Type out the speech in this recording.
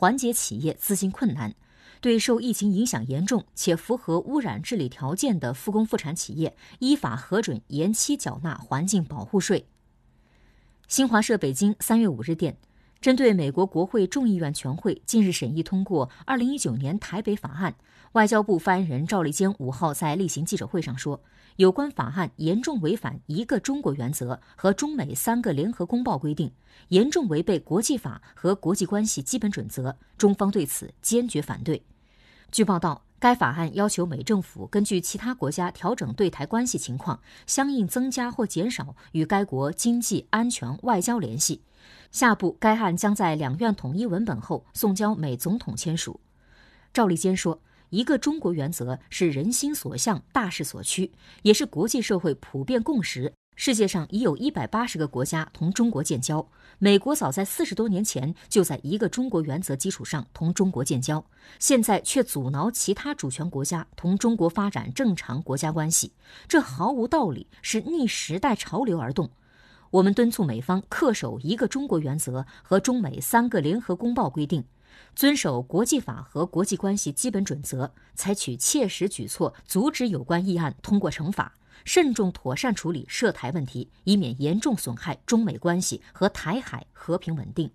缓解企业资金困难。对受疫情影响严重且符合污染治理条件的复工复产企业，依法核准延期缴纳环境保护税。新华社北京三月五日电。针对美国国会众议院全会近日审议通过《二零一九年台北法案》，外交部发言人赵立坚五号在例行记者会上说，有关法案严重违反一个中国原则和中美三个联合公报规定，严重违背国际法和国际关系基本准则，中方对此坚决反对。据报道。该法案要求美政府根据其他国家调整对台关系情况，相应增加或减少与该国经济、安全、外交联系。下步该案将在两院统一文本后送交美总统签署。赵立坚说：“一个中国原则是人心所向、大势所趋，也是国际社会普遍共识。”世界上已有一百八十个国家同中国建交，美国早在四十多年前就在一个中国原则基础上同中国建交，现在却阻挠其他主权国家同中国发展正常国家关系，这毫无道理，是逆时代潮流而动。我们敦促美方恪守一个中国原则和中美三个联合公报规定，遵守国际法和国际关系基本准则，采取切实举措阻止有关议案通过惩罚。慎重妥善处理涉台问题，以免严重损害中美关系和台海和平稳定。